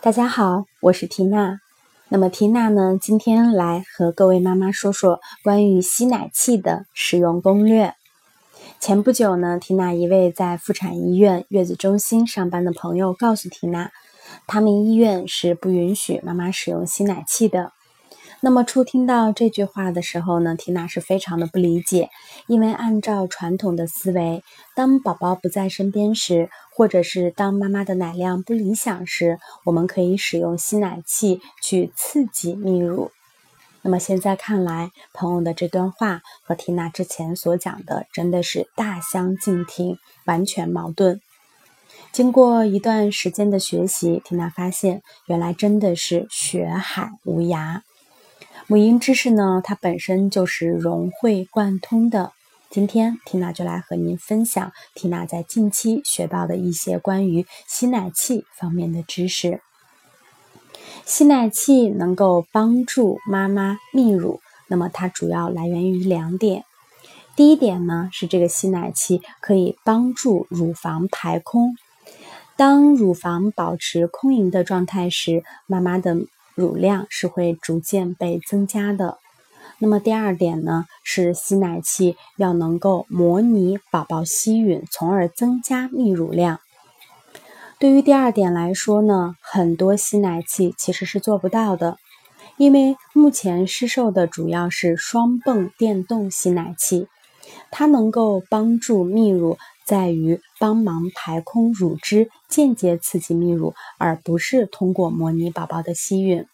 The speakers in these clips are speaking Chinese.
大家好，我是缇娜。那么缇娜呢，今天来和各位妈妈说说关于吸奶器的使用攻略。前不久呢，缇娜一位在妇产医院月子中心上班的朋友告诉缇娜，他们医院是不允许妈妈使用吸奶器的。那么初听到这句话的时候呢，缇娜是非常的不理解，因为按照传统的思维，当宝宝不在身边时，或者是当妈妈的奶量不理想时，我们可以使用吸奶器去刺激泌乳。那么现在看来，朋友的这段话和缇娜之前所讲的真的是大相径庭，完全矛盾。经过一段时间的学习，缇娜发现原来真的是学海无涯。母婴知识呢，它本身就是融会贯通的。今天缇娜就来和您分享缇娜在近期学到的一些关于吸奶器方面的知识。吸奶器能够帮助妈妈泌乳，那么它主要来源于两点。第一点呢，是这个吸奶器可以帮助乳房排空。当乳房保持空盈的状态时，妈妈的乳量是会逐渐被增加的。那么第二点呢，是吸奶器要能够模拟宝宝吸吮，从而增加泌乳量。对于第二点来说呢，很多吸奶器其实是做不到的，因为目前市售的主要是双泵电动吸奶器，它能够帮助泌乳。在于帮忙排空乳汁，间接刺激泌乳，而不是通过模拟宝宝的吸吮。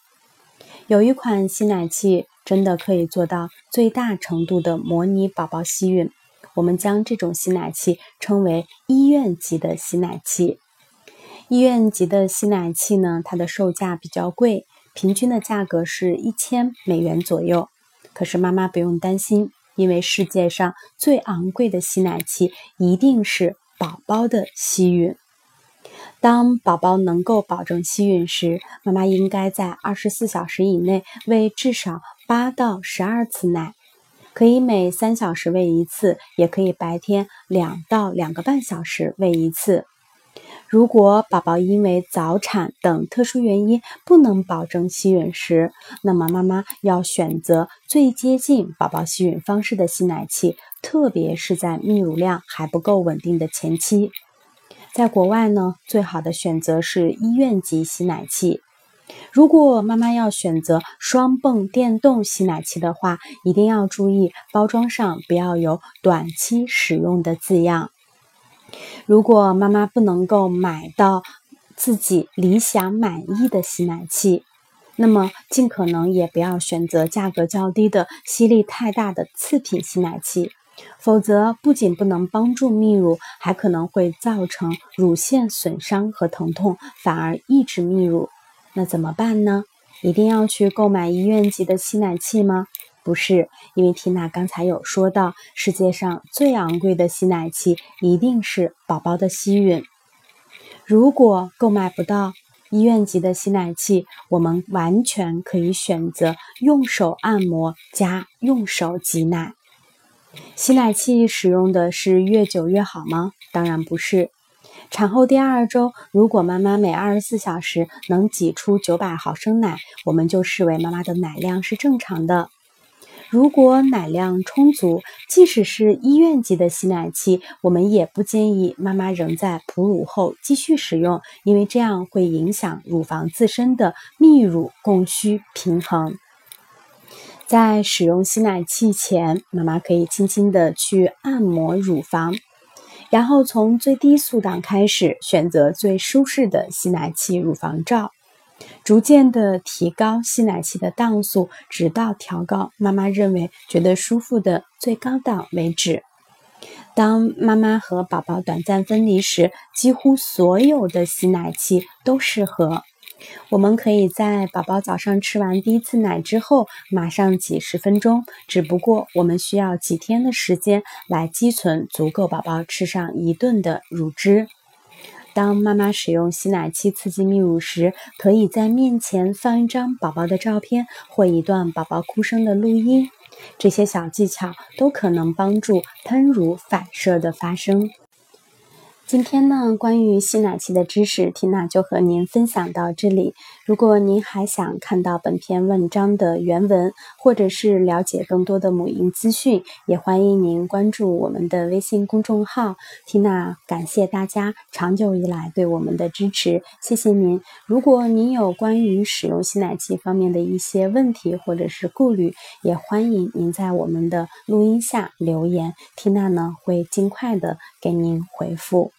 有一款吸奶器真的可以做到最大程度的模拟宝宝吸吮，我们将这种吸奶器称为医院级的吸奶器。医院级的吸奶器呢，它的售价比较贵，平均的价格是一千美元左右。可是妈妈不用担心。因为世界上最昂贵的吸奶器一定是宝宝的吸吮。当宝宝能够保证吸吮时，妈妈应该在二十四小时以内喂至少八到十二次奶，可以每三小时喂一次，也可以白天两到两个半小时喂一次。如果宝宝因为早产等特殊原因不能保证吸吮时，那么妈妈要选择最接近宝宝吸吮方式的吸奶器，特别是在泌乳量还不够稳定的前期。在国外呢，最好的选择是医院级吸奶器。如果妈妈要选择双泵电动吸奶器的话，一定要注意包装上不要有短期使用的字样。如果妈妈不能够买到自己理想满意的吸奶器，那么尽可能也不要选择价格较低的、吸力太大的次品吸奶器，否则不仅不能帮助泌乳，还可能会造成乳腺损伤和疼痛，反而抑制泌乳。那怎么办呢？一定要去购买医院级的吸奶器吗？不是，因为缇娜刚才有说到，世界上最昂贵的吸奶器一定是宝宝的吸吮。如果购买不到医院级的吸奶器，我们完全可以选择用手按摩加用手挤奶。吸奶器使用的是越久越好吗？当然不是。产后第二周，如果妈妈每二十四小时能挤出九百毫升奶，我们就视为妈妈的奶量是正常的。如果奶量充足，即使是医院级的吸奶器，我们也不建议妈妈仍在哺乳后继续使用，因为这样会影响乳房自身的泌乳供需平衡。在使用吸奶器前，妈妈可以轻轻的去按摩乳房，然后从最低速档开始，选择最舒适的吸奶器乳房罩。逐渐的提高吸奶器的档速，直到调高妈妈认为觉得舒服的最高档为止。当妈妈和宝宝短暂分离时，几乎所有的吸奶器都适合。我们可以在宝宝早上吃完第一次奶之后，马上挤十分钟。只不过我们需要几天的时间来积存足够宝宝吃上一顿的乳汁。当妈妈使用吸奶器刺激泌乳时，可以在面前放一张宝宝的照片或一段宝宝哭声的录音，这些小技巧都可能帮助喷乳反射的发生。今天呢，关于吸奶器的知识，缇娜就和您分享到这里。如果您还想看到本篇文章的原文，或者是了解更多的母婴资讯，也欢迎您关注我们的微信公众号。缇娜感谢大家长久以来对我们的支持，谢谢您。如果您有关于使用吸奶器方面的一些问题或者是顾虑，也欢迎您在我们的录音下留言，缇娜呢会尽快的给您回复。